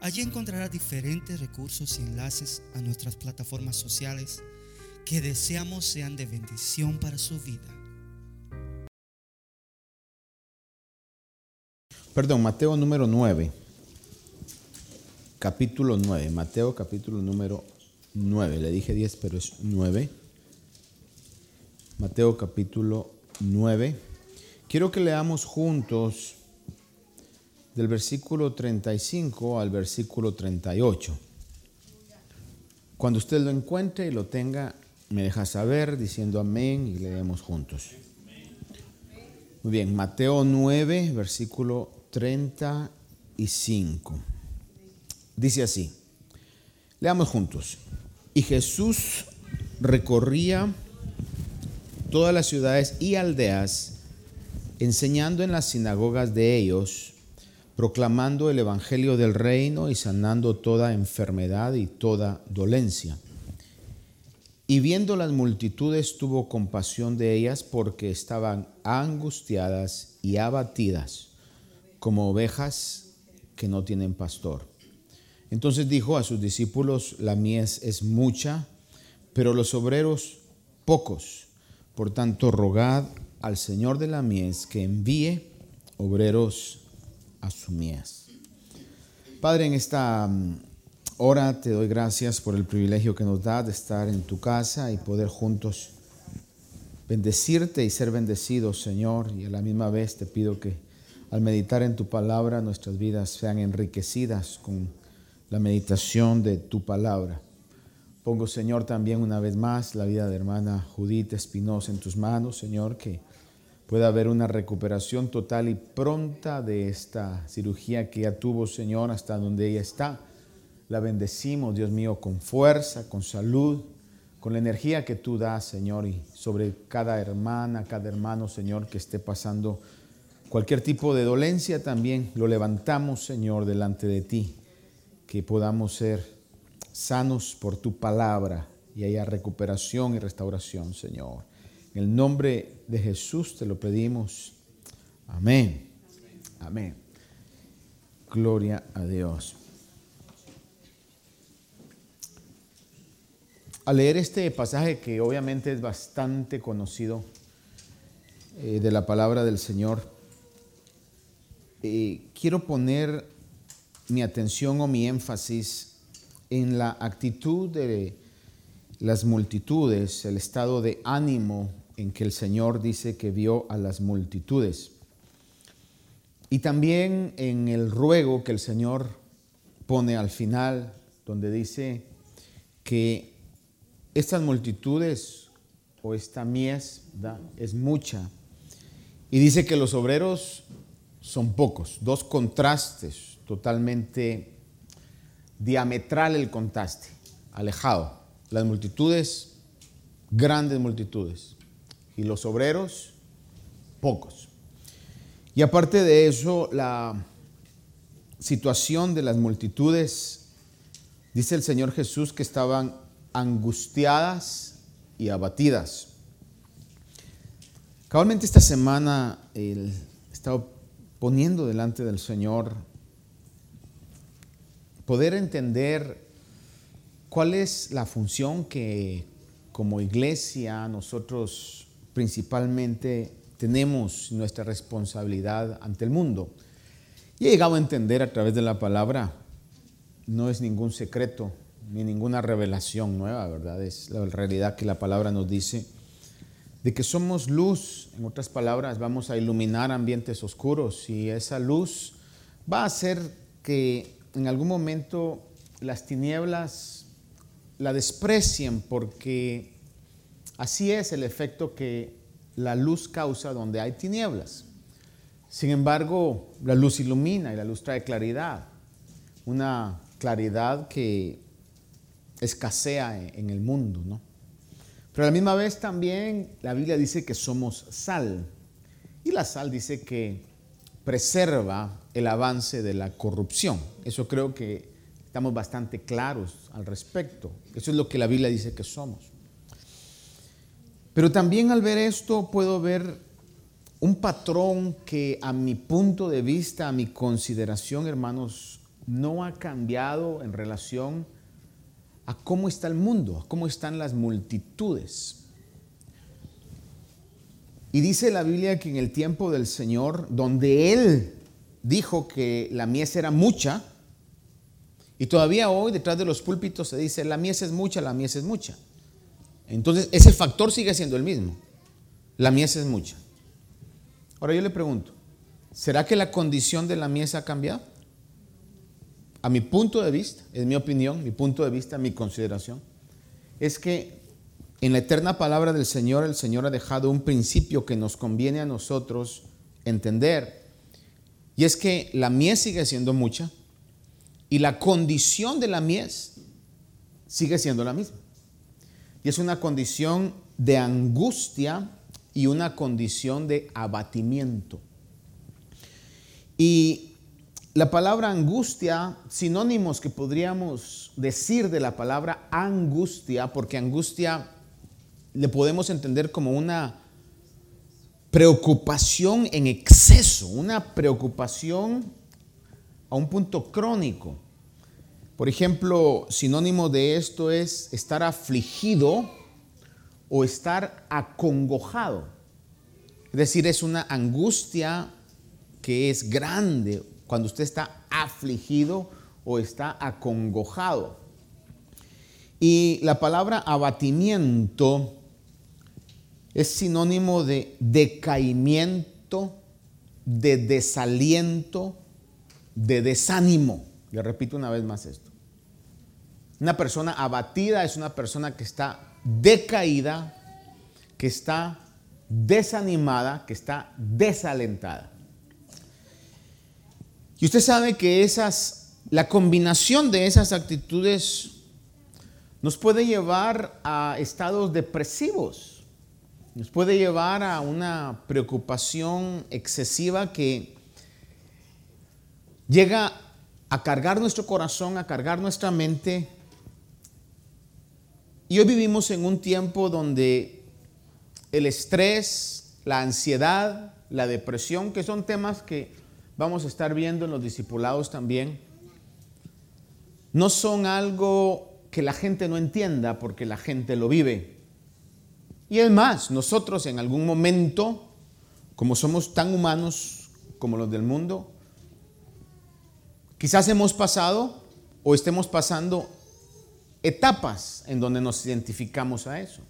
Allí encontrará diferentes recursos y enlaces a nuestras plataformas sociales que deseamos sean de bendición para su vida. Perdón, Mateo número 9. Capítulo 9. Mateo capítulo número 9. Le dije 10, pero es 9. Mateo capítulo 9. Quiero que leamos juntos del versículo 35 al versículo 38. Cuando usted lo encuentre y lo tenga, me deja saber diciendo amén y leemos juntos. Muy bien, Mateo 9, versículo 35. Dice así, leamos juntos. Y Jesús recorría todas las ciudades y aldeas, enseñando en las sinagogas de ellos, proclamando el Evangelio del reino y sanando toda enfermedad y toda dolencia. Y viendo las multitudes tuvo compasión de ellas porque estaban angustiadas y abatidas como ovejas que no tienen pastor. Entonces dijo a sus discípulos, la mies es mucha, pero los obreros pocos. Por tanto, rogad al Señor de la mies que envíe obreros a Padre, en esta mm, hora te doy gracias por el privilegio que nos da de estar en tu casa y poder juntos bendecirte y ser bendecidos, Señor. Y a la misma vez te pido que al meditar en tu palabra nuestras vidas sean enriquecidas con la meditación de tu palabra. Pongo, Señor, también una vez más la vida de hermana Judith Espinosa en tus manos, Señor, que pueda haber una recuperación total y pronta de esta cirugía que ya tuvo, Señor, hasta donde ella está. La bendecimos, Dios mío, con fuerza, con salud, con la energía que tú das, Señor, y sobre cada hermana, cada hermano, Señor, que esté pasando cualquier tipo de dolencia también, lo levantamos, Señor, delante de ti, que podamos ser sanos por tu palabra y haya recuperación y restauración, Señor. En el nombre de Jesús te lo pedimos. Amén. Amén. Gloria a Dios. Al leer este pasaje que obviamente es bastante conocido eh, de la palabra del Señor, eh, quiero poner mi atención o mi énfasis en la actitud de las multitudes, el estado de ánimo en que el Señor dice que vio a las multitudes. Y también en el ruego que el Señor pone al final, donde dice que estas multitudes o esta mies es mucha. Y dice que los obreros son pocos, dos contrastes, totalmente diametral el contraste, alejado. Las multitudes, grandes multitudes y los obreros pocos. Y aparte de eso, la situación de las multitudes, dice el Señor Jesús que estaban angustiadas y abatidas. Cabalmente esta semana he estado poniendo delante del Señor poder entender cuál es la función que como iglesia nosotros principalmente tenemos nuestra responsabilidad ante el mundo. Y he llegado a entender a través de la palabra, no es ningún secreto ni ninguna revelación nueva, ¿verdad? Es la realidad que la palabra nos dice de que somos luz, en otras palabras, vamos a iluminar ambientes oscuros y esa luz va a hacer que en algún momento las tinieblas la desprecien porque Así es el efecto que la luz causa donde hay tinieblas. Sin embargo, la luz ilumina y la luz trae claridad. Una claridad que escasea en el mundo, ¿no? Pero a la misma vez también la Biblia dice que somos sal. Y la sal dice que preserva el avance de la corrupción. Eso creo que estamos bastante claros al respecto. Eso es lo que la Biblia dice que somos. Pero también al ver esto puedo ver un patrón que a mi punto de vista, a mi consideración, hermanos, no ha cambiado en relación a cómo está el mundo, a cómo están las multitudes. Y dice la Biblia que en el tiempo del Señor, donde Él dijo que la mies era mucha, y todavía hoy detrás de los púlpitos se dice, la mies es mucha, la mies es mucha. Entonces ese factor sigue siendo el mismo. La mies es mucha. Ahora yo le pregunto, ¿será que la condición de la mies ha cambiado? a mi punto de vista, es mi opinión, mi punto de vista, mi consideración, es que en la eterna palabra del Señor, el Señor ha dejado un principio que nos conviene a nosotros entender. Y es que la mies sigue siendo mucha y la condición de la mies sigue siendo la misma. Y es una condición de angustia y una condición de abatimiento. Y la palabra angustia, sinónimos que podríamos decir de la palabra angustia, porque angustia le podemos entender como una preocupación en exceso, una preocupación a un punto crónico. Por ejemplo, sinónimo de esto es estar afligido o estar acongojado. Es decir, es una angustia que es grande cuando usted está afligido o está acongojado. Y la palabra abatimiento es sinónimo de decaimiento, de desaliento, de desánimo. Le repito una vez más esto. Una persona abatida es una persona que está decaída, que está desanimada, que está desalentada. Y usted sabe que esas, la combinación de esas actitudes nos puede llevar a estados depresivos, nos puede llevar a una preocupación excesiva que llega a cargar nuestro corazón, a cargar nuestra mente. Y hoy vivimos en un tiempo donde el estrés, la ansiedad, la depresión, que son temas que vamos a estar viendo en los discipulados también, no son algo que la gente no entienda porque la gente lo vive. Y es más, nosotros en algún momento, como somos tan humanos como los del mundo, quizás hemos pasado o estemos pasando etapas en donde nos identificamos a eso,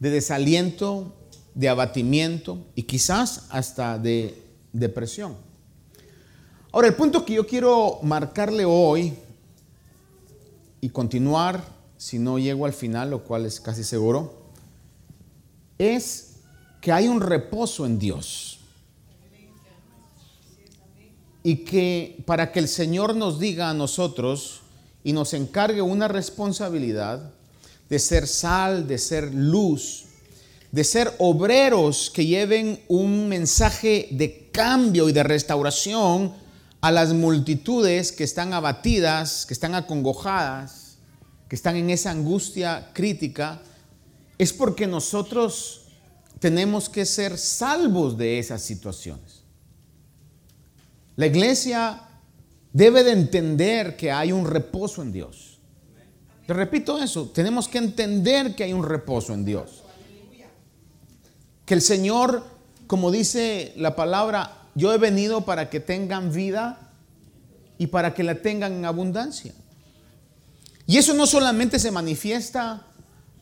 de desaliento, de abatimiento y quizás hasta de depresión. Ahora, el punto que yo quiero marcarle hoy y continuar, si no llego al final, lo cual es casi seguro, es que hay un reposo en Dios. Y que para que el Señor nos diga a nosotros y nos encargue una responsabilidad de ser sal, de ser luz, de ser obreros que lleven un mensaje de cambio y de restauración a las multitudes que están abatidas, que están acongojadas, que están en esa angustia crítica, es porque nosotros tenemos que ser salvos de esas situaciones. La iglesia debe de entender que hay un reposo en Dios. Te repito eso, tenemos que entender que hay un reposo en Dios. Que el Señor, como dice la palabra, yo he venido para que tengan vida y para que la tengan en abundancia. Y eso no solamente se manifiesta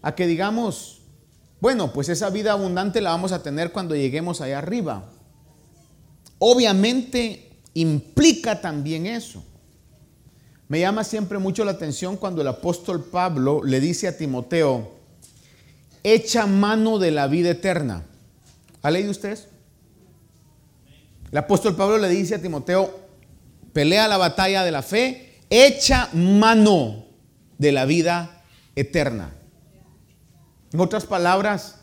a que digamos, bueno, pues esa vida abundante la vamos a tener cuando lleguemos allá arriba. Obviamente implica también eso. Me llama siempre mucho la atención cuando el apóstol Pablo le dice a Timoteo, echa mano de la vida eterna. ¿Ha leído usted el apóstol Pablo le dice a Timoteo, pelea la batalla de la fe echa mano de la vida eterna. En otras palabras,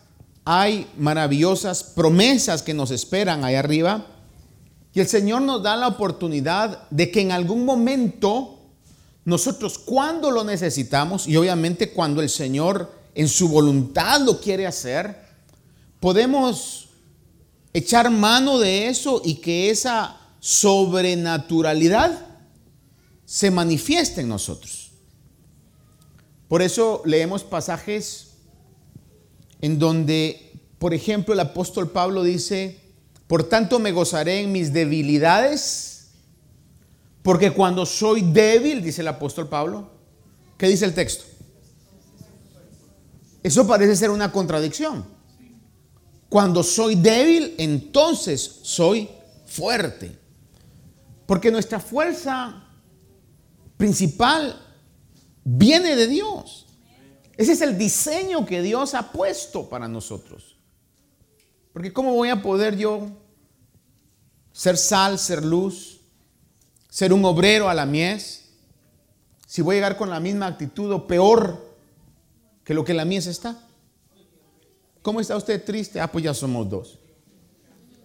hay maravillosas promesas que nos esperan ahí arriba. Y el Señor nos da la oportunidad de que en algún momento nosotros cuando lo necesitamos y obviamente cuando el Señor en su voluntad lo quiere hacer, podemos echar mano de eso y que esa sobrenaturalidad se manifieste en nosotros. Por eso leemos pasajes en donde, por ejemplo, el apóstol Pablo dice, por tanto me gozaré en mis debilidades, porque cuando soy débil, dice el apóstol Pablo, ¿qué dice el texto? Eso parece ser una contradicción. Cuando soy débil, entonces soy fuerte. Porque nuestra fuerza principal viene de Dios. Ese es el diseño que Dios ha puesto para nosotros. Porque ¿cómo voy a poder yo ser sal, ser luz, ser un obrero a la mies, si voy a llegar con la misma actitud o peor que lo que la mies está? ¿Cómo está usted triste? Ah, pues ya somos dos.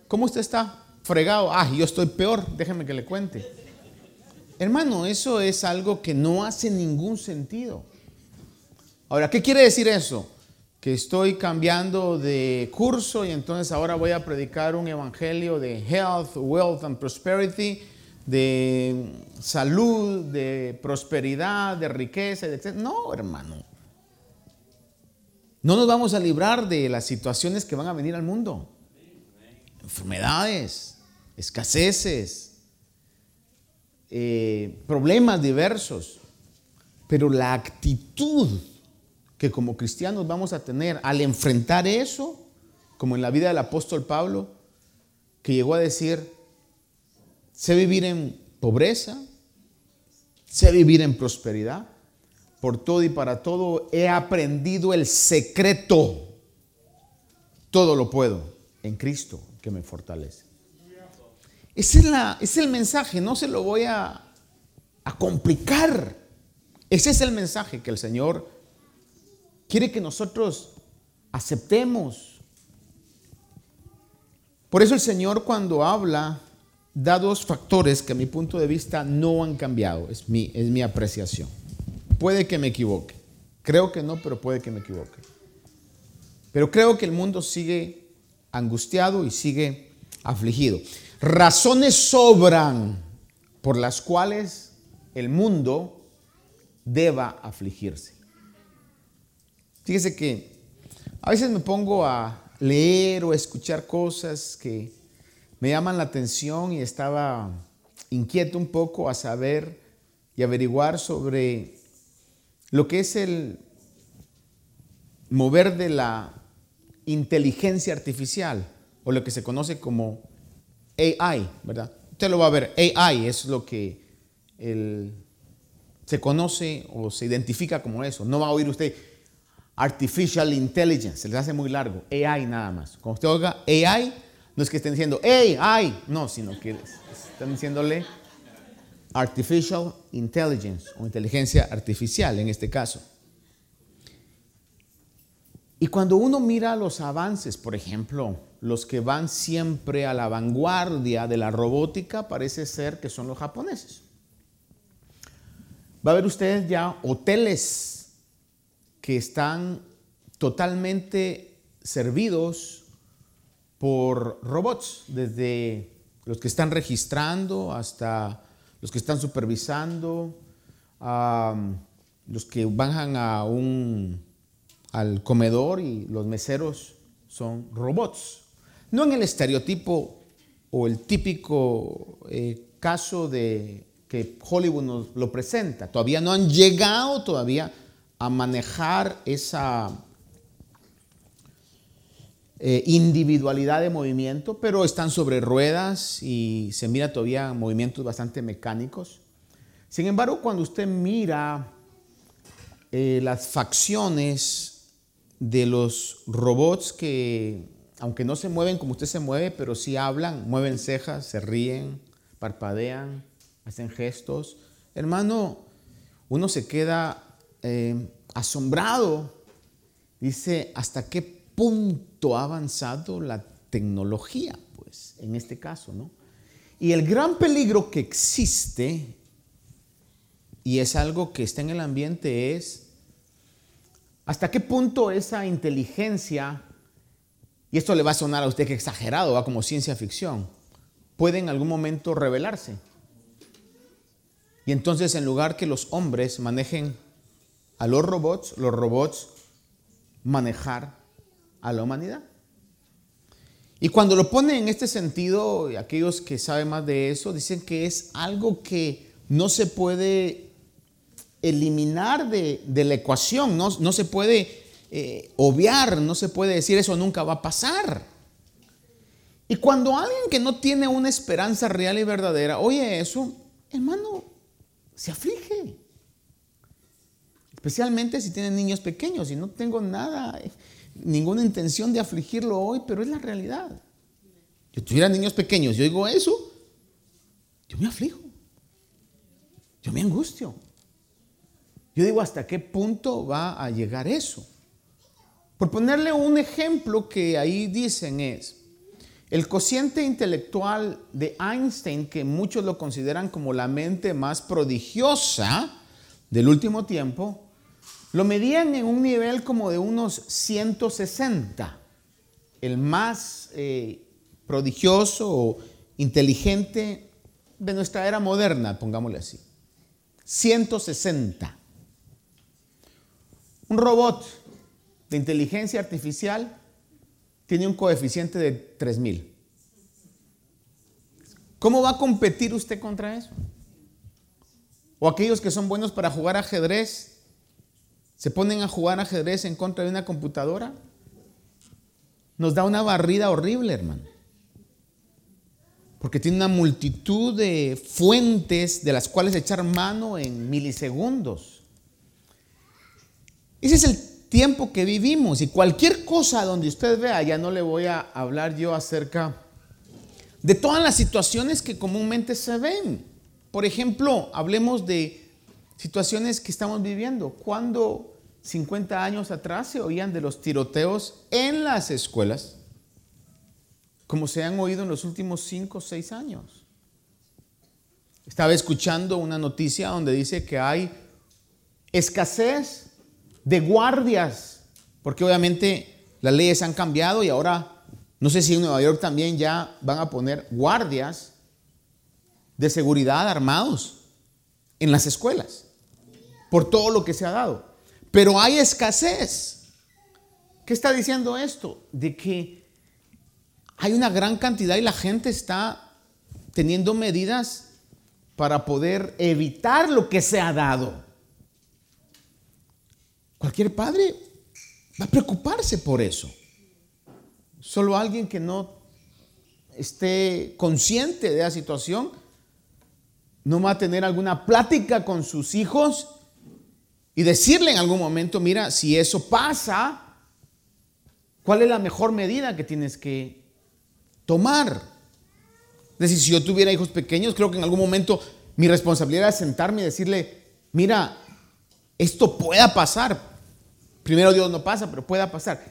¿Cómo usted está fregado? Ah, yo estoy peor, déjeme que le cuente. Hermano, eso es algo que no hace ningún sentido. Ahora, ¿qué quiere decir eso? Que estoy cambiando de curso y entonces ahora voy a predicar un evangelio de health, wealth and prosperity, de salud, de prosperidad, de riqueza, etc. No, hermano. No nos vamos a librar de las situaciones que van a venir al mundo. Enfermedades, escaseces, eh, problemas diversos. Pero la actitud que como cristianos vamos a tener al enfrentar eso, como en la vida del apóstol Pablo, que llegó a decir, sé vivir en pobreza, sé vivir en prosperidad, por todo y para todo he aprendido el secreto, todo lo puedo en Cristo que me fortalece. Ese es, la, es el mensaje, no se lo voy a, a complicar. Ese es el mensaje que el Señor quiere que nosotros aceptemos. Por eso el Señor cuando habla da dos factores que a mi punto de vista no han cambiado, es mi, es mi apreciación. Puede que me equivoque, creo que no, pero puede que me equivoque. Pero creo que el mundo sigue angustiado y sigue afligido. Razones sobran por las cuales el mundo deba afligirse. Fíjese que a veces me pongo a leer o a escuchar cosas que me llaman la atención y estaba inquieto un poco a saber y averiguar sobre lo que es el mover de la inteligencia artificial o lo que se conoce como AI, ¿verdad? Usted lo va a ver, AI es lo que se conoce o se identifica como eso. No va a oír usted Artificial Intelligence, se les hace muy largo, AI nada más. Cuando usted oiga AI, no es que estén diciendo AI, no, sino que están diciéndole Artificial Intelligence o inteligencia artificial en este caso. Y cuando uno mira los avances, por ejemplo, los que van siempre a la vanguardia de la robótica, parece ser que son los japoneses. Va a ver ustedes ya hoteles que están totalmente servidos por robots, desde los que están registrando hasta los que están supervisando, los que bajan a un, al comedor y los meseros son robots. No en el estereotipo o el típico eh, caso de que Hollywood nos lo presenta. Todavía no han llegado todavía a manejar esa eh, individualidad de movimiento, pero están sobre ruedas y se mira todavía movimientos bastante mecánicos. Sin embargo, cuando usted mira eh, las facciones de los robots que, aunque no se mueven como usted se mueve, pero sí hablan, mueven cejas, se ríen, parpadean, hacen gestos, hermano, uno se queda eh, asombrado. Dice, ¿hasta qué punto ha avanzado la tecnología? Pues, en este caso, ¿no? Y el gran peligro que existe, y es algo que está en el ambiente, es hasta qué punto esa inteligencia, y esto le va a sonar a usted que exagerado, va como ciencia ficción, puede en algún momento revelarse. Y entonces en lugar que los hombres manejen a los robots, los robots manejar a la humanidad. Y cuando lo pone en este sentido, aquellos que saben más de eso, dicen que es algo que no se puede eliminar de, la ecuación, no, se puede eh, obviar, no se puede decir eso nunca va a pasar. Y cuando alguien que no tiene una esperanza real y verdadera oye eso, hermano, se aflige. Especialmente si tiene niños pequeños y no tengo nada, ninguna intención de afligirlo hoy, pero es la realidad. Yo tuviera niños pequeños, yo digo eso, yo me aflijo, yo me angustio. Yo digo, ¿hasta qué punto va a llegar eso? Por ponerle un ejemplo que ahí dicen es, el cociente intelectual de Einstein, que muchos lo consideran como la mente más prodigiosa del último tiempo, lo medían en un nivel como de unos 160. El más eh, prodigioso o inteligente de nuestra era moderna, pongámosle así. 160. Un robot de inteligencia artificial tiene un coeficiente de 3000. ¿Cómo va a competir usted contra eso? O aquellos que son buenos para jugar ajedrez, se ponen a jugar ajedrez en contra de una computadora. Nos da una barrida horrible, hermano. Porque tiene una multitud de fuentes de las cuales echar mano en milisegundos. Ese es el tiempo que vivimos y cualquier cosa donde usted vea, ya no le voy a hablar yo acerca de todas las situaciones que comúnmente se ven. Por ejemplo, hablemos de situaciones que estamos viviendo. Cuando 50 años atrás se oían de los tiroteos en las escuelas, como se han oído en los últimos 5 o 6 años. Estaba escuchando una noticia donde dice que hay escasez de guardias, porque obviamente las leyes han cambiado y ahora no sé si en Nueva York también ya van a poner guardias de seguridad armados en las escuelas, por todo lo que se ha dado. Pero hay escasez. ¿Qué está diciendo esto? De que hay una gran cantidad y la gente está teniendo medidas para poder evitar lo que se ha dado. Cualquier padre va a preocuparse por eso. Solo alguien que no esté consciente de la situación no va a tener alguna plática con sus hijos y decirle en algún momento, mira, si eso pasa, ¿cuál es la mejor medida que tienes que tomar? Es decir, si yo tuviera hijos pequeños, creo que en algún momento mi responsabilidad es sentarme y decirle, mira, esto pueda pasar, Primero Dios no pasa, pero pueda pasar.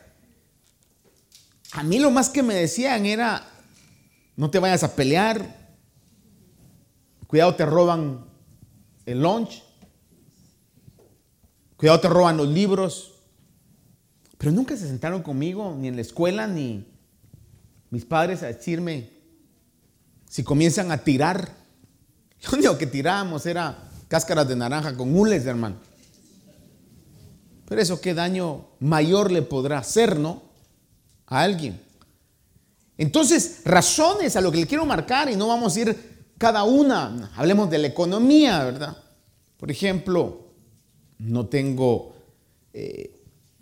A mí lo más que me decían era, no te vayas a pelear, cuidado te roban el lunch, cuidado te roban los libros, pero nunca se sentaron conmigo, ni en la escuela, ni mis padres a decirme si comienzan a tirar. Lo único que tirábamos era cáscaras de naranja con hules, hermano. Pero eso qué daño mayor le podrá hacer, ¿no? A alguien. Entonces, razones a lo que le quiero marcar y no vamos a ir cada una. Hablemos de la economía, ¿verdad? Por ejemplo, no tengo, eh,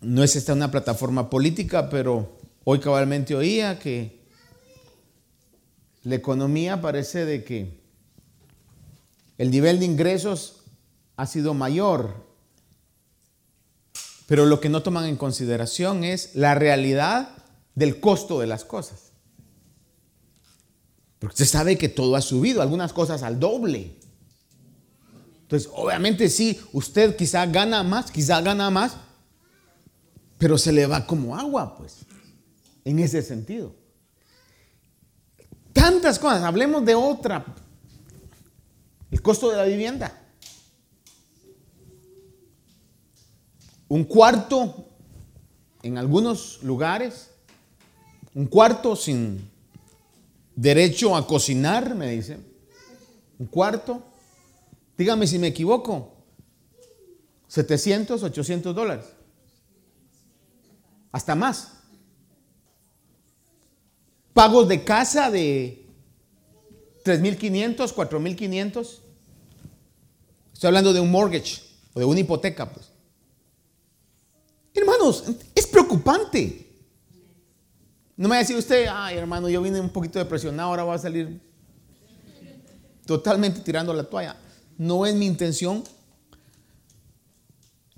no es esta una plataforma política, pero hoy cabalmente oía que la economía parece de que el nivel de ingresos ha sido mayor pero lo que no toman en consideración es la realidad del costo de las cosas. Porque usted sabe que todo ha subido, algunas cosas al doble. Entonces, obviamente sí, usted quizá gana más, quizá gana más, pero se le va como agua, pues, en ese sentido. Tantas cosas, hablemos de otra. El costo de la vivienda. Un cuarto en algunos lugares, un cuarto sin derecho a cocinar, me dicen. Un cuarto. Dígame si me equivoco. 700, 800 dólares. Hasta más. Pagos de casa de 3.500, 4.500. Estoy hablando de un mortgage o de una hipoteca, pues. Hermanos, es preocupante. No me va a decir usted, ay hermano, yo vine un poquito depresionado, ahora voy a salir totalmente tirando la toalla. No es mi intención.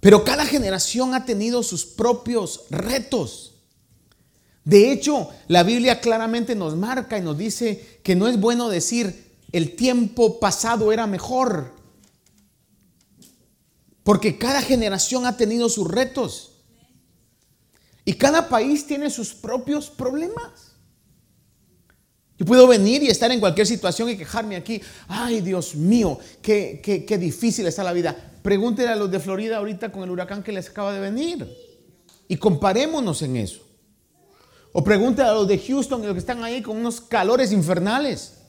Pero cada generación ha tenido sus propios retos. De hecho, la Biblia claramente nos marca y nos dice que no es bueno decir el tiempo pasado era mejor. Porque cada generación ha tenido sus retos. Y cada país tiene sus propios problemas. Yo puedo venir y estar en cualquier situación y quejarme aquí. Ay, Dios mío, qué, qué, difícil está la vida. Pregúntenle a los de Florida ahorita con el huracán que les acaba de venir. Y comparémonos en eso. O pregúntenle a los de Houston los que están ahí con unos calores infernales.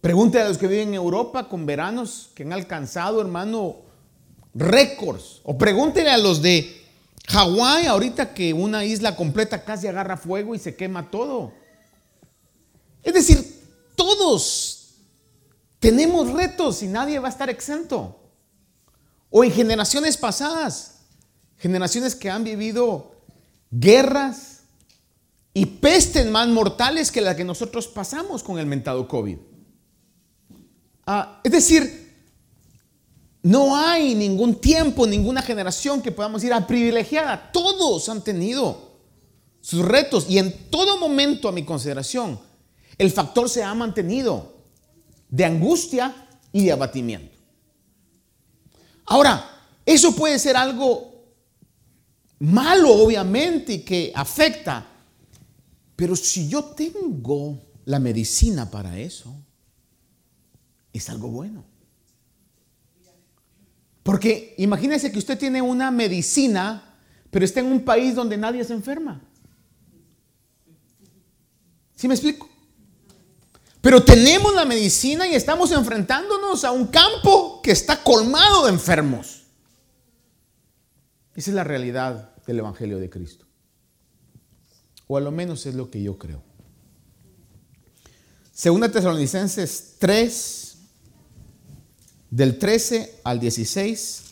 Pregúntenle a los que viven en Europa con veranos que han alcanzado, hermano, récords. O pregúntenle a los de Hawái, ahorita que una isla completa casi agarra fuego y se quema todo. Es decir, todos tenemos retos y nadie va a estar exento. O en generaciones pasadas, generaciones que han vivido guerras y pestes más mortales que las que nosotros pasamos con el mentado COVID. Ah, es decir, no hay ningún tiempo, ninguna generación que podamos ir a privilegiada. Todos han tenido sus retos y en todo momento a mi consideración el factor se ha mantenido de angustia y de abatimiento. Ahora, eso puede ser algo malo, obviamente, y que afecta, pero si yo tengo la medicina para eso, es algo bueno. Porque imagínese que usted tiene una medicina, pero está en un país donde nadie se enferma. ¿Sí me explico? Pero tenemos la medicina y estamos enfrentándonos a un campo que está colmado de enfermos. Esa es la realidad del Evangelio de Cristo. O a lo menos es lo que yo creo. Segunda Tesalonicenses 3, del 13 al 16.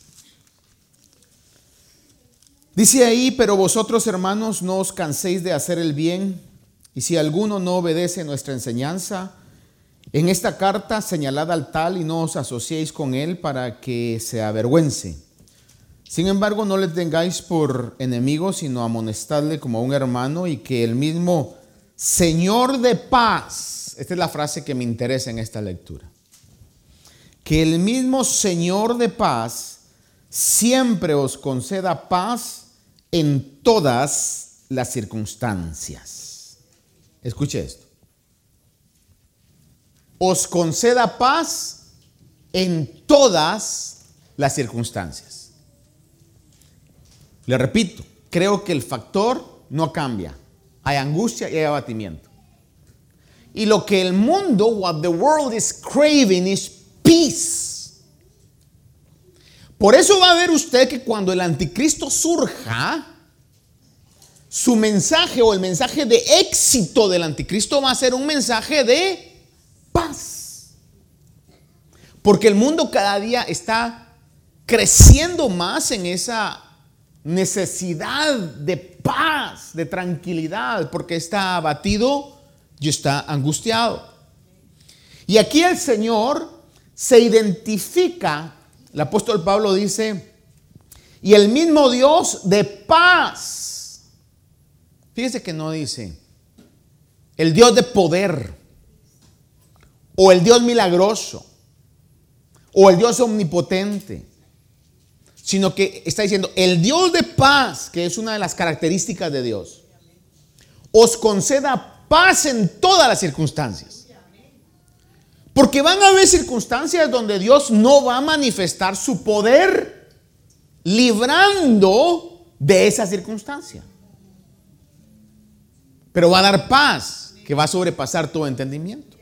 Dice ahí, pero vosotros hermanos no os canséis de hacer el bien, y si alguno no obedece nuestra enseñanza, en esta carta señalad al tal y no os asociéis con él para que se avergüence. Sin embargo, no le tengáis por enemigo, sino amonestadle como a un hermano y que el mismo Señor de paz, esta es la frase que me interesa en esta lectura, que el mismo Señor de paz siempre os conceda paz en todas las circunstancias. Escuche esto. Os conceda paz en todas las circunstancias. Le repito, creo que el factor no cambia. Hay angustia y hay abatimiento. Y lo que el mundo, what the world is craving, is peace. Por eso va a ver usted que cuando el anticristo surja, su mensaje o el mensaje de éxito del anticristo va a ser un mensaje de paz. Porque el mundo cada día está creciendo más en esa necesidad de paz, de tranquilidad, porque está abatido y está angustiado. Y aquí el Señor se identifica, el apóstol Pablo dice, y el mismo Dios de paz. Fíjese que no dice, el Dios de poder, o el Dios milagroso, o el Dios omnipotente, sino que está diciendo, el Dios de paz, que es una de las características de Dios, os conceda paz en todas las circunstancias. Porque van a haber circunstancias donde Dios no va a manifestar su poder librando de esa circunstancia. Pero va a dar paz que va a sobrepasar todo entendimiento.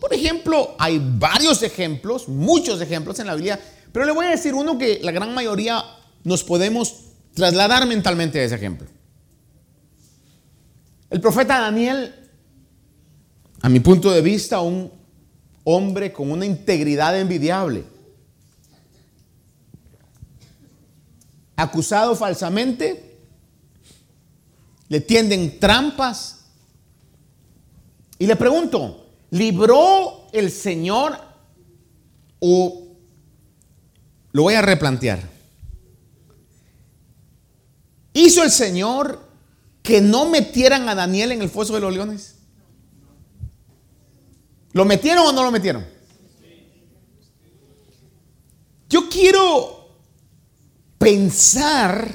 Por ejemplo, hay varios ejemplos, muchos ejemplos en la Biblia, pero le voy a decir uno que la gran mayoría nos podemos trasladar mentalmente a ese ejemplo. El profeta Daniel, a mi punto de vista, un hombre con una integridad envidiable, acusado falsamente, le tienden trampas. Y le pregunto, ¿libró el Señor o lo voy a replantear? ¿Hizo el Señor que no metieran a Daniel en el foso de los leones? ¿Lo metieron o no lo metieron? Yo quiero pensar,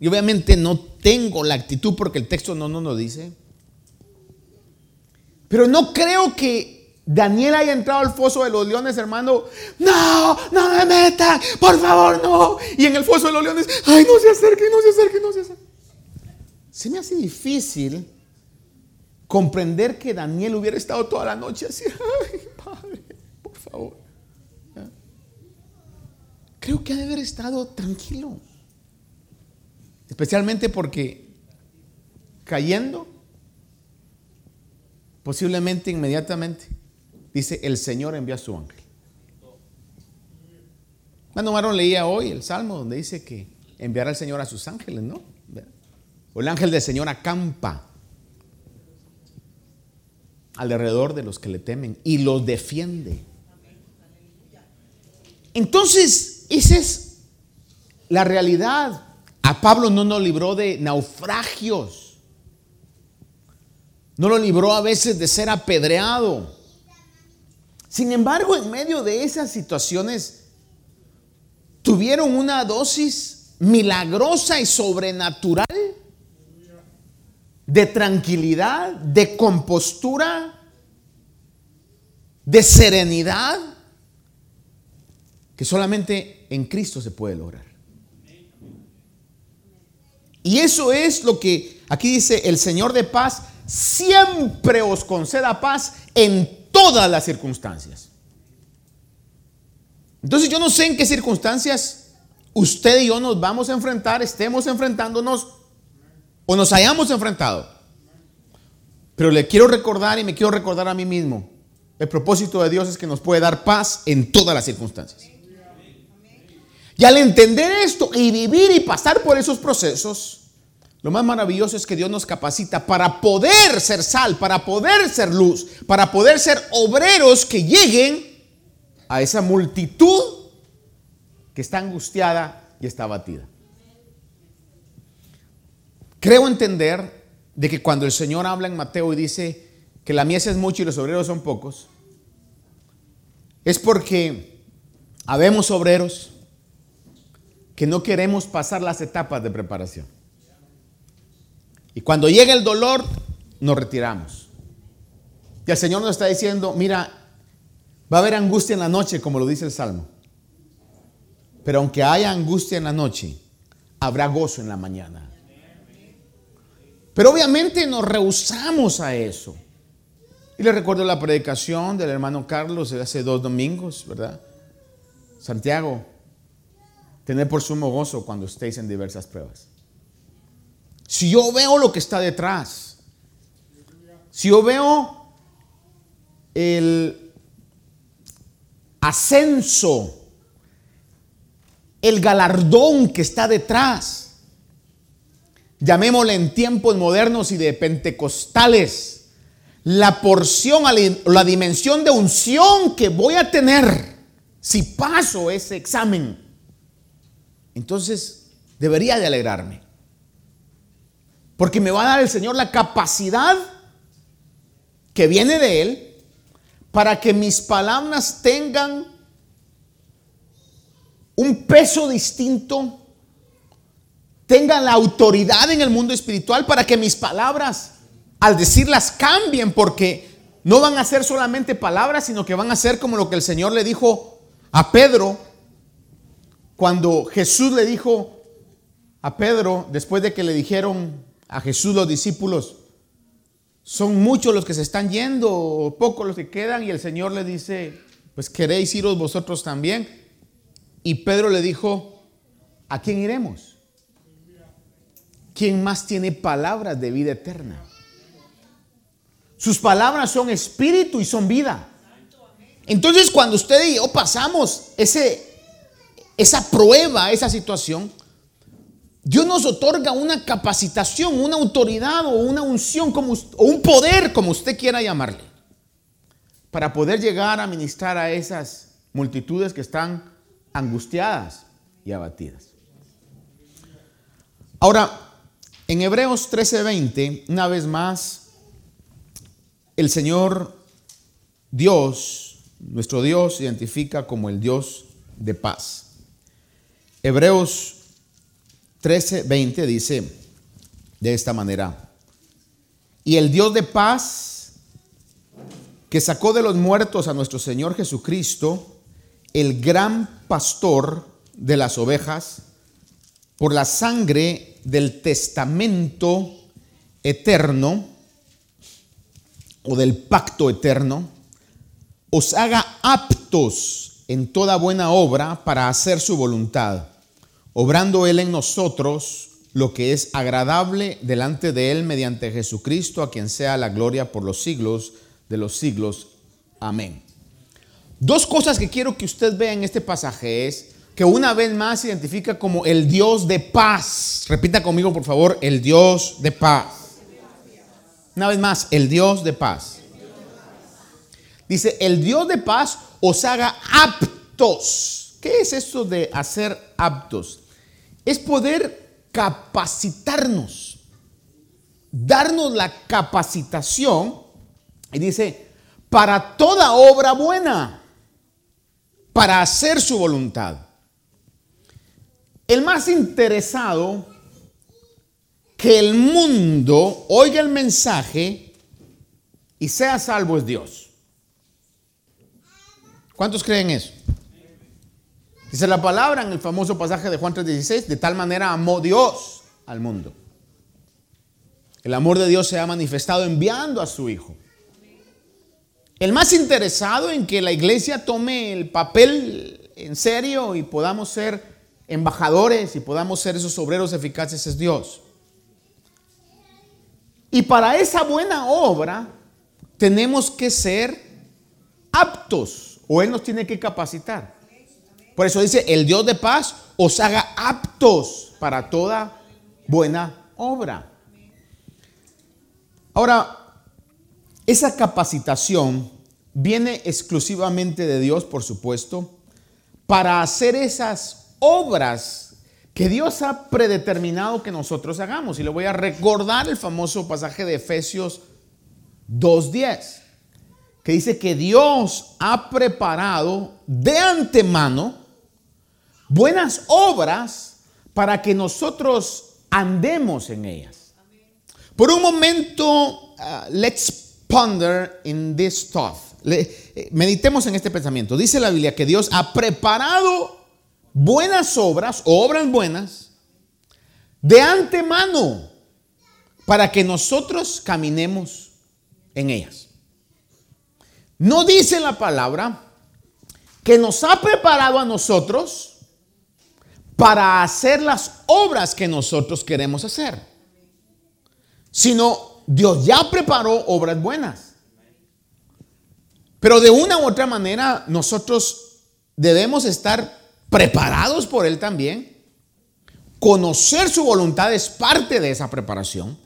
y obviamente no tengo la actitud porque el texto no nos lo dice, pero no creo que Daniel haya entrado al foso de los leones, hermano. No, no me metan, por favor, no. Y en el foso de los leones, ay, no se acerque, no se acerque, no se acerque. Se me hace difícil comprender que Daniel hubiera estado toda la noche así, ay, padre, por favor. Creo que ha de haber estado tranquilo. Especialmente porque cayendo, posiblemente inmediatamente, dice, el Señor envía a su ángel. Cuando Marón leía hoy el Salmo donde dice que enviará el Señor a sus ángeles, ¿no? O el ángel del Señor acampa alrededor de los que le temen y los defiende. Entonces, esa es la realidad. A Pablo no nos libró de naufragios. No lo libró a veces de ser apedreado. Sin embargo, en medio de esas situaciones, tuvieron una dosis milagrosa y sobrenatural de tranquilidad, de compostura, de serenidad, que solamente en Cristo se puede lograr. Y eso es lo que aquí dice el Señor de paz, siempre os conceda paz en todas las circunstancias. Entonces yo no sé en qué circunstancias usted y yo nos vamos a enfrentar, estemos enfrentándonos o nos hayamos enfrentado. Pero le quiero recordar y me quiero recordar a mí mismo, el propósito de Dios es que nos puede dar paz en todas las circunstancias. Y al entender esto y vivir y pasar por esos procesos, lo más maravilloso es que Dios nos capacita para poder ser sal, para poder ser luz, para poder ser obreros que lleguen a esa multitud que está angustiada y está abatida. Creo entender de que cuando el Señor habla en Mateo y dice que la mies es mucho y los obreros son pocos, es porque habemos obreros que no queremos pasar las etapas de preparación. Y cuando llega el dolor, nos retiramos. Y el Señor nos está diciendo, mira, va a haber angustia en la noche, como lo dice el Salmo. Pero aunque haya angustia en la noche, habrá gozo en la mañana. Pero obviamente nos rehusamos a eso. Y le recuerdo la predicación del hermano Carlos hace dos domingos, ¿verdad? Santiago, tener por sumo gozo cuando estéis en diversas pruebas. Si yo veo lo que está detrás, si yo veo el ascenso, el galardón que está detrás, llamémosle en tiempos modernos y de pentecostales, la porción, la dimensión de unción que voy a tener si paso ese examen, entonces debería de alegrarme. Porque me va a dar el Señor la capacidad que viene de Él para que mis palabras tengan un peso distinto, tengan la autoridad en el mundo espiritual para que mis palabras, al decirlas, cambien, porque no van a ser solamente palabras, sino que van a ser como lo que el Señor le dijo a Pedro, cuando Jesús le dijo a Pedro, después de que le dijeron a Jesús los discípulos, son muchos los que se están yendo, o pocos los que quedan, y el Señor le dice, pues queréis iros vosotros también. Y Pedro le dijo, ¿a quién iremos? ¿Quién más tiene palabras de vida eterna? Sus palabras son espíritu y son vida. Entonces cuando usted y yo pasamos ese, esa prueba, esa situación, Dios nos otorga una capacitación, una autoridad o una unción como, o un poder, como usted quiera llamarle, para poder llegar a ministrar a esas multitudes que están angustiadas y abatidas. Ahora, en Hebreos 13:20, una vez más, el Señor Dios, nuestro Dios, se identifica como el Dios de paz. Hebreos 13, 20 dice de esta manera, y el Dios de paz que sacó de los muertos a nuestro Señor Jesucristo, el gran pastor de las ovejas, por la sangre del testamento eterno o del pacto eterno, os haga aptos en toda buena obra para hacer su voluntad obrando Él en nosotros lo que es agradable delante de Él mediante Jesucristo, a quien sea la gloria por los siglos de los siglos. Amén. Dos cosas que quiero que usted vea en este pasaje es que una vez más se identifica como el Dios de paz. Repita conmigo, por favor, el Dios de paz. Una vez más, el Dios de paz. Dice, el Dios de paz os haga aptos. ¿Qué es esto de hacer aptos? Es poder capacitarnos, darnos la capacitación, y dice, para toda obra buena, para hacer su voluntad. El más interesado que el mundo oiga el mensaje y sea salvo es Dios. ¿Cuántos creen eso? Dice la palabra en el famoso pasaje de Juan 3:16, de tal manera amó Dios al mundo. El amor de Dios se ha manifestado enviando a su Hijo. El más interesado en que la iglesia tome el papel en serio y podamos ser embajadores y podamos ser esos obreros eficaces es Dios. Y para esa buena obra tenemos que ser aptos o Él nos tiene que capacitar. Por eso dice, el Dios de paz os haga aptos para toda buena obra. Ahora, esa capacitación viene exclusivamente de Dios, por supuesto, para hacer esas obras que Dios ha predeterminado que nosotros hagamos. Y le voy a recordar el famoso pasaje de Efesios 2.10, que dice que Dios ha preparado de antemano buenas obras para que nosotros andemos en ellas. Por un momento, uh, let's ponder in this thought. Eh, meditemos en este pensamiento. Dice la Biblia que Dios ha preparado buenas obras, obras buenas, de antemano para que nosotros caminemos en ellas. No dice la palabra que nos ha preparado a nosotros para hacer las obras que nosotros queremos hacer, sino Dios ya preparó obras buenas. Pero de una u otra manera nosotros debemos estar preparados por Él también. Conocer su voluntad es parte de esa preparación.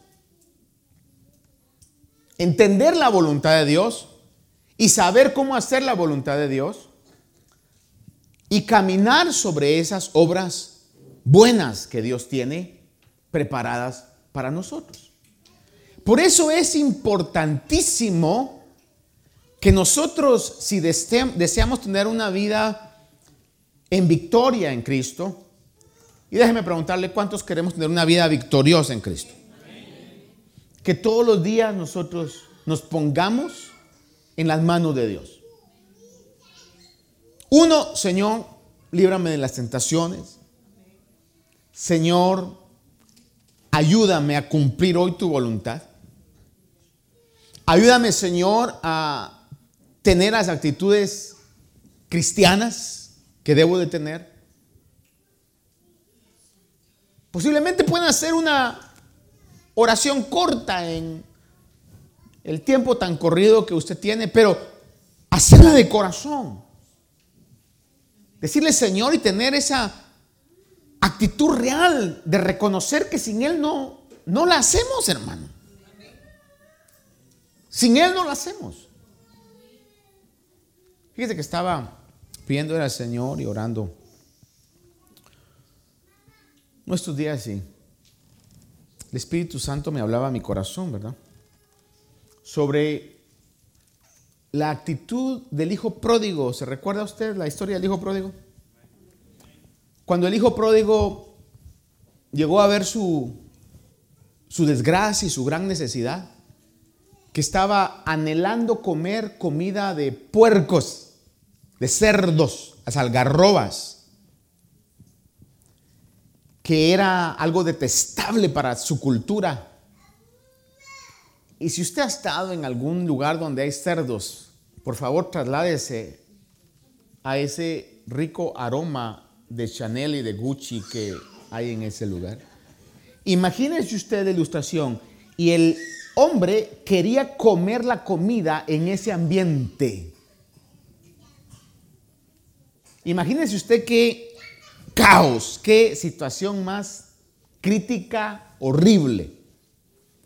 Entender la voluntad de Dios y saber cómo hacer la voluntad de Dios y caminar sobre esas obras buenas que Dios tiene preparadas para nosotros. Por eso es importantísimo que nosotros, si deseamos tener una vida en victoria en Cristo. Y déjeme preguntarle cuántos queremos tener una vida victoriosa en Cristo. Que todos los días nosotros nos pongamos en las manos de Dios. Uno, Señor, líbrame de las tentaciones. Señor, ayúdame a cumplir hoy tu voluntad. Ayúdame, Señor, a tener las actitudes cristianas que debo de tener. Posiblemente puedan hacer una oración corta en el tiempo tan corrido que usted tiene, pero hacerla de corazón. Decirle Señor y tener esa actitud real de reconocer que sin Él no, no la hacemos, hermano. Sin Él no la hacemos. Fíjese que estaba pidiendo al Señor y orando nuestros días y el Espíritu Santo me hablaba a mi corazón, ¿verdad? Sobre la actitud del hijo pródigo. ¿Se recuerda usted la historia del hijo pródigo? Cuando el hijo pródigo llegó a ver su, su desgracia y su gran necesidad, que estaba anhelando comer comida de puercos, de cerdos, las algarrobas, que era algo detestable para su cultura. Y si usted ha estado en algún lugar donde hay cerdos, por favor trasládese a ese rico aroma de Chanel y de Gucci que hay en ese lugar. Imagínese usted la ilustración y el hombre quería comer la comida en ese ambiente. Imagínese usted qué caos, qué situación más crítica, horrible.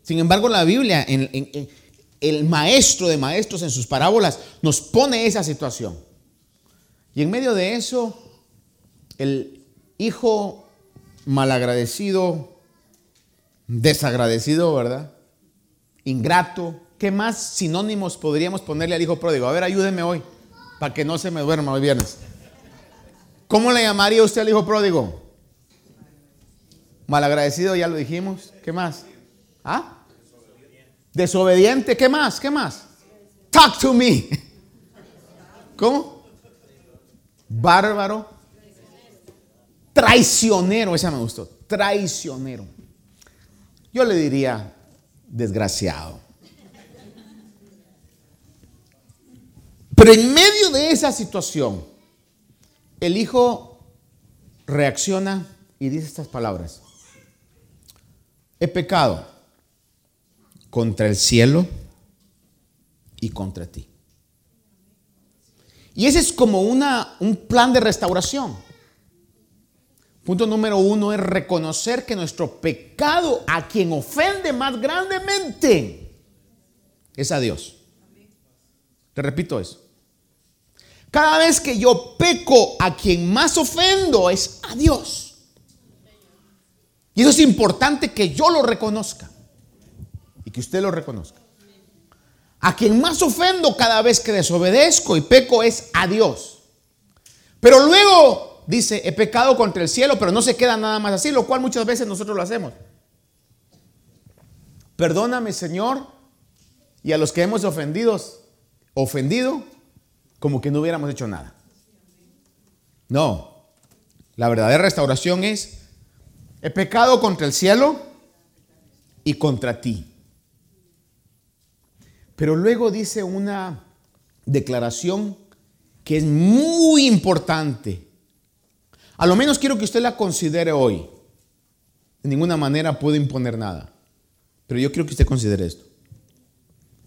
Sin embargo, la Biblia, el maestro de maestros en sus parábolas, nos pone esa situación. Y en medio de eso, el hijo malagradecido, desagradecido, ¿verdad? Ingrato. ¿Qué más sinónimos podríamos ponerle al hijo pródigo? A ver, ayúdeme hoy, para que no se me duerma hoy viernes. ¿Cómo le llamaría usted al hijo pródigo? Malagradecido, ya lo dijimos. ¿Qué más? ¿Ah? Desobediente. ¿Qué más? ¿Qué más? Talk to me. ¿Cómo? Bárbaro. Traicionero. Esa me gustó. Traicionero. Yo le diría desgraciado. Pero en medio de esa situación, el hijo reacciona y dice estas palabras. He pecado contra el cielo y contra ti. Y ese es como una, un plan de restauración. Punto número uno es reconocer que nuestro pecado a quien ofende más grandemente es a Dios. Te repito eso. Cada vez que yo peco, a quien más ofendo es a Dios. Y eso es importante que yo lo reconozca que usted lo reconozca. A quien más ofendo cada vez que desobedezco y peco es a Dios. Pero luego dice, he pecado contra el cielo, pero no se queda nada más así, lo cual muchas veces nosotros lo hacemos. Perdóname, Señor, y a los que hemos ofendidos, ofendido, como que no hubiéramos hecho nada. No, la verdadera restauración es, he pecado contra el cielo y contra ti. Pero luego dice una declaración que es muy importante. A lo menos quiero que usted la considere hoy. De ninguna manera puedo imponer nada. Pero yo quiero que usted considere esto.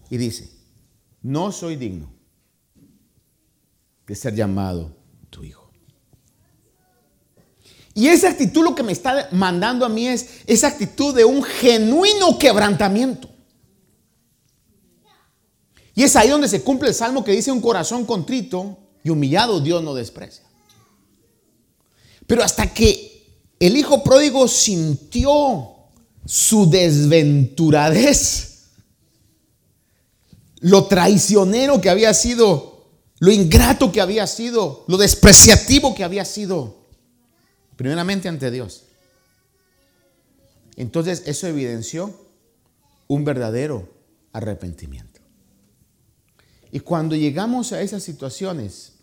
Y dice, no soy digno de ser llamado tu hijo. Y esa actitud lo que me está mandando a mí es esa actitud de un genuino quebrantamiento. Y es ahí donde se cumple el salmo que dice un corazón contrito y humillado Dios no desprecia. Pero hasta que el hijo pródigo sintió su desventuradez, lo traicionero que había sido lo ingrato que había sido, lo despreciativo que había sido, primeramente ante Dios. Entonces eso evidenció un verdadero arrepentimiento. Y cuando llegamos a esas situaciones,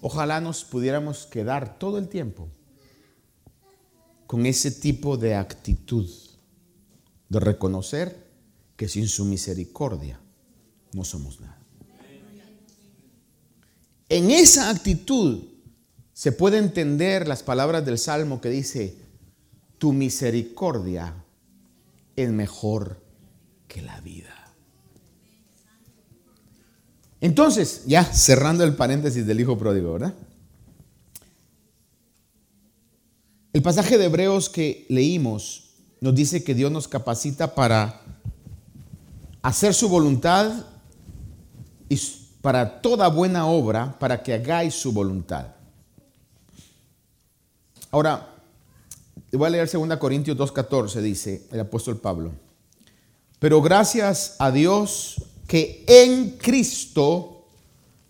ojalá nos pudiéramos quedar todo el tiempo con ese tipo de actitud de reconocer que sin su misericordia no somos nada. En esa actitud se puede entender las palabras del Salmo que dice, tu misericordia es mejor que la vida. Entonces, ya cerrando el paréntesis del hijo pródigo, ¿verdad? El pasaje de Hebreos que leímos nos dice que Dios nos capacita para hacer su voluntad y para toda buena obra, para que hagáis su voluntad. Ahora, voy a leer 2 Corintios 2.14, dice el apóstol Pablo. Pero gracias a Dios que en Cristo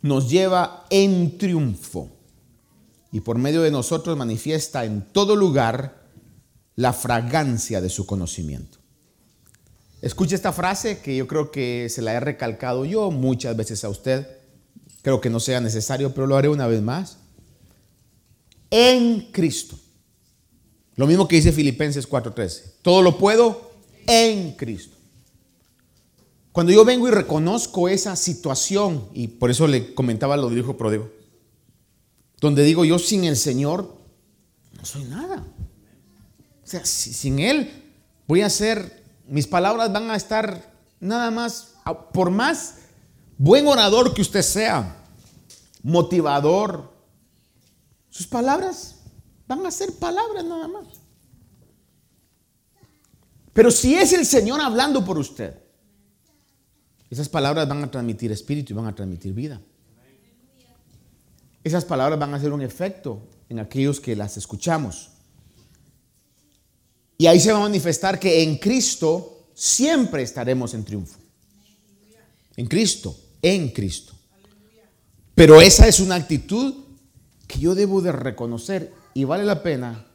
nos lleva en triunfo y por medio de nosotros manifiesta en todo lugar la fragancia de su conocimiento. Escuche esta frase que yo creo que se la he recalcado yo muchas veces a usted. Creo que no sea necesario, pero lo haré una vez más. En Cristo. Lo mismo que dice Filipenses 4:13. Todo lo puedo en Cristo. Cuando yo vengo y reconozco esa situación, y por eso le comentaba lo del hijo pródigo, donde digo yo sin el Señor no soy nada. O sea, sin Él voy a ser, mis palabras van a estar nada más, por más buen orador que usted sea, motivador, sus palabras van a ser palabras nada más. Pero si es el Señor hablando por usted, esas palabras van a transmitir espíritu y van a transmitir vida. Esas palabras van a hacer un efecto en aquellos que las escuchamos. Y ahí se va a manifestar que en Cristo siempre estaremos en triunfo. En Cristo, en Cristo. Pero esa es una actitud que yo debo de reconocer y vale la pena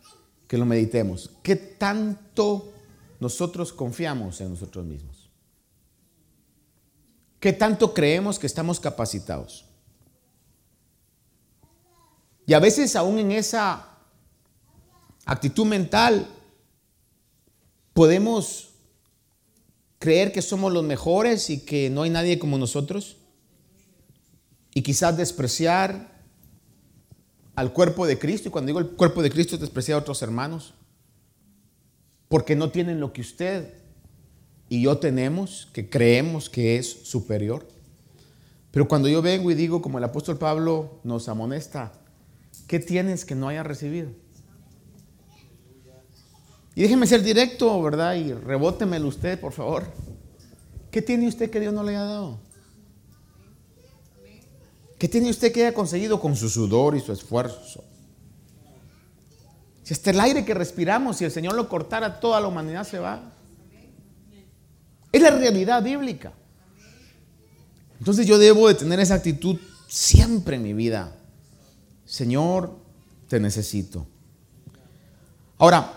que lo meditemos. ¿Qué tanto nosotros confiamos en nosotros mismos? ¿Qué tanto creemos que estamos capacitados? Y a veces aún en esa actitud mental podemos creer que somos los mejores y que no hay nadie como nosotros. Y quizás despreciar al cuerpo de Cristo. Y cuando digo el cuerpo de Cristo, es despreciar a otros hermanos. Porque no tienen lo que usted y yo tenemos, que creemos que es superior. Pero cuando yo vengo y digo, como el apóstol Pablo nos amonesta, ¿qué tienes que no haya recibido? Y déjeme ser directo, ¿verdad? Y rebótemelo usted, por favor. ¿Qué tiene usted que Dios no le haya dado? ¿Qué tiene usted que haya conseguido con su sudor y su esfuerzo? Si hasta el aire que respiramos, si el Señor lo cortara, toda la humanidad se va. Es la realidad bíblica. Entonces yo debo de tener esa actitud siempre en mi vida. Señor, te necesito. Ahora,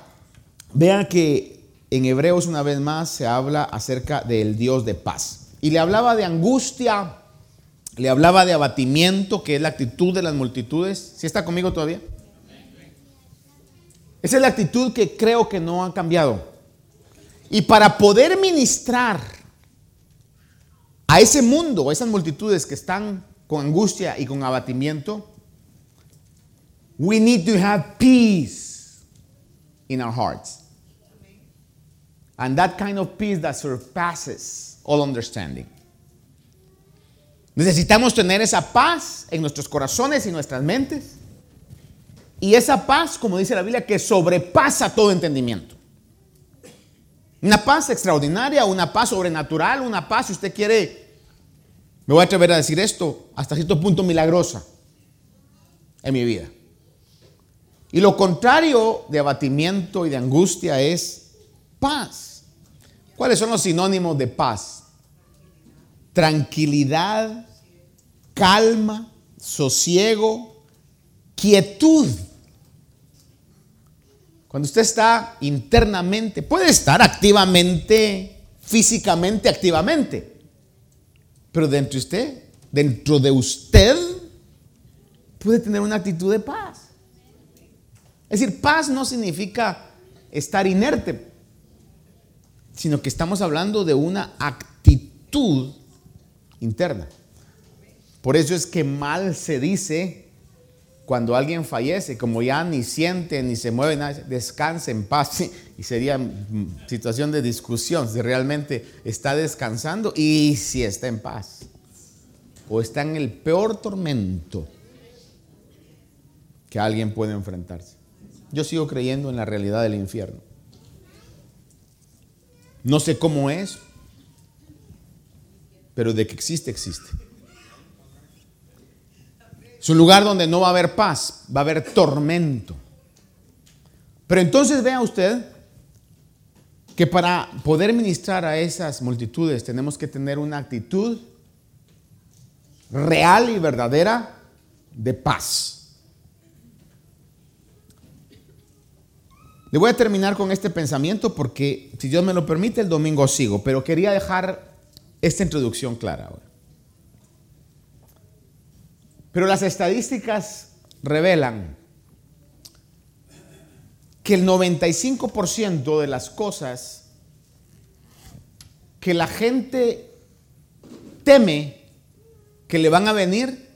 vean que en Hebreos una vez más se habla acerca del Dios de paz. Y le hablaba de angustia, le hablaba de abatimiento, que es la actitud de las multitudes. ¿Sí está conmigo todavía? Esa es la actitud que creo que no ha cambiado. Y para poder ministrar a ese mundo, a esas multitudes que están con angustia y con abatimiento, we need to have peace in our hearts. And that kind of peace that surpasses all understanding. Necesitamos tener esa paz en nuestros corazones y nuestras mentes. Y esa paz, como dice la Biblia, que sobrepasa todo entendimiento. Una paz extraordinaria, una paz sobrenatural, una paz, si usted quiere, me voy a atrever a decir esto, hasta cierto punto milagrosa en mi vida. Y lo contrario de abatimiento y de angustia es paz. ¿Cuáles son los sinónimos de paz? tranquilidad calma, sosiego, quietud. Cuando usted está internamente, puede estar activamente, físicamente, activamente, pero dentro de usted, dentro de usted, puede tener una actitud de paz. Es decir, paz no significa estar inerte, sino que estamos hablando de una actitud interna. Por eso es que mal se dice cuando alguien fallece, como ya ni siente ni se mueve, nada, descanse en paz. Y sería situación de discusión si realmente está descansando y si está en paz. O está en el peor tormento que alguien puede enfrentarse. Yo sigo creyendo en la realidad del infierno. No sé cómo es, pero de que existe, existe. Es un lugar donde no va a haber paz, va a haber tormento. Pero entonces vea usted que para poder ministrar a esas multitudes tenemos que tener una actitud real y verdadera de paz. Le voy a terminar con este pensamiento porque, si Dios me lo permite, el domingo sigo, pero quería dejar esta introducción clara ahora. Pero las estadísticas revelan que el 95% de las cosas que la gente teme que le van a venir,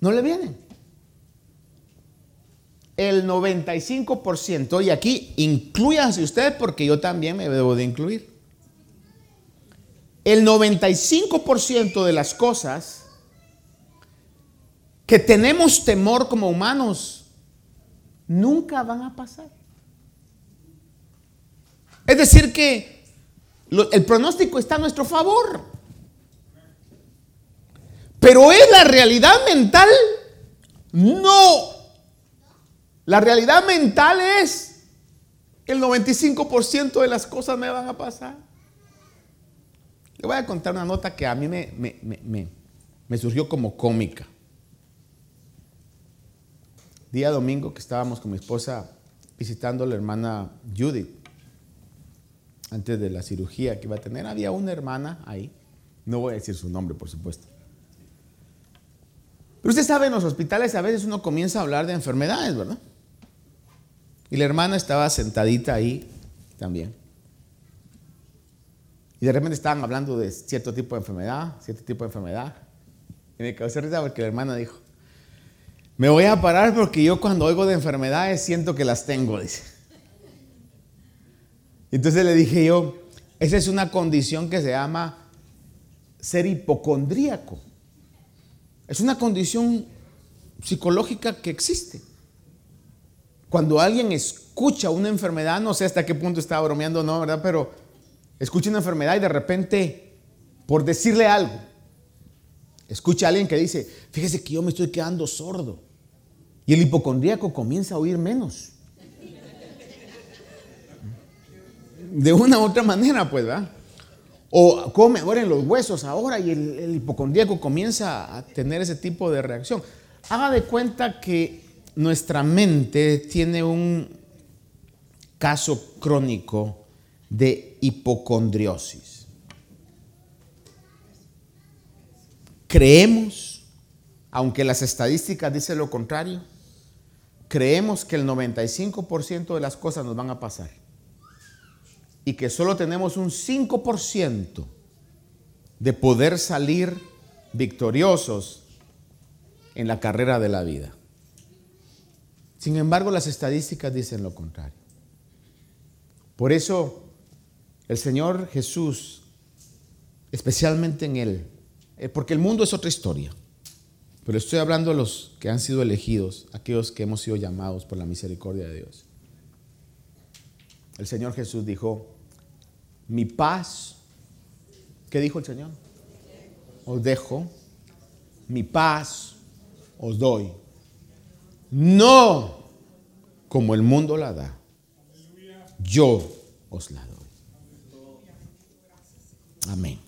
no le vienen. El 95%, y aquí incluyanse usted porque yo también me debo de incluir. El 95% de las cosas que tenemos temor como humanos, nunca van a pasar. Es decir, que el pronóstico está a nuestro favor. Pero es la realidad mental. No. La realidad mental es el 95% de las cosas me van a pasar. Le voy a contar una nota que a mí me, me surgió como cómica día domingo que estábamos con mi esposa visitando a la hermana Judith, antes de la cirugía que iba a tener, había una hermana ahí, no voy a decir su nombre, por supuesto. Pero usted sabe, en los hospitales a veces uno comienza a hablar de enfermedades, ¿verdad? Y la hermana estaba sentadita ahí también. Y de repente estaban hablando de cierto tipo de enfermedad, cierto tipo de enfermedad. Y me causó risa porque la hermana dijo, me voy a parar porque yo cuando oigo de enfermedades siento que las tengo, dice. Entonces le dije yo, esa es una condición que se llama ser hipocondríaco. Es una condición psicológica que existe. Cuando alguien escucha una enfermedad, no sé hasta qué punto está bromeando o no, ¿verdad? Pero escucha una enfermedad y de repente, por decirle algo, escucha a alguien que dice, fíjese que yo me estoy quedando sordo. Y el hipocondríaco comienza a oír menos. De una u otra manera, pues, ¿verdad? O come ahora los huesos ahora y el, el hipocondríaco comienza a tener ese tipo de reacción. Haga de cuenta que nuestra mente tiene un caso crónico de hipocondriosis. Creemos, aunque las estadísticas dicen lo contrario, creemos que el 95% de las cosas nos van a pasar y que solo tenemos un 5% de poder salir victoriosos en la carrera de la vida. Sin embargo, las estadísticas dicen lo contrario. Por eso, el Señor Jesús, especialmente en Él, eh, porque el mundo es otra historia. Pero estoy hablando de los que han sido elegidos, aquellos que hemos sido llamados por la misericordia de Dios. El Señor Jesús dijo, mi paz, ¿qué dijo el Señor? Os dejo, mi paz os doy. No como el mundo la da, yo os la doy. Amén.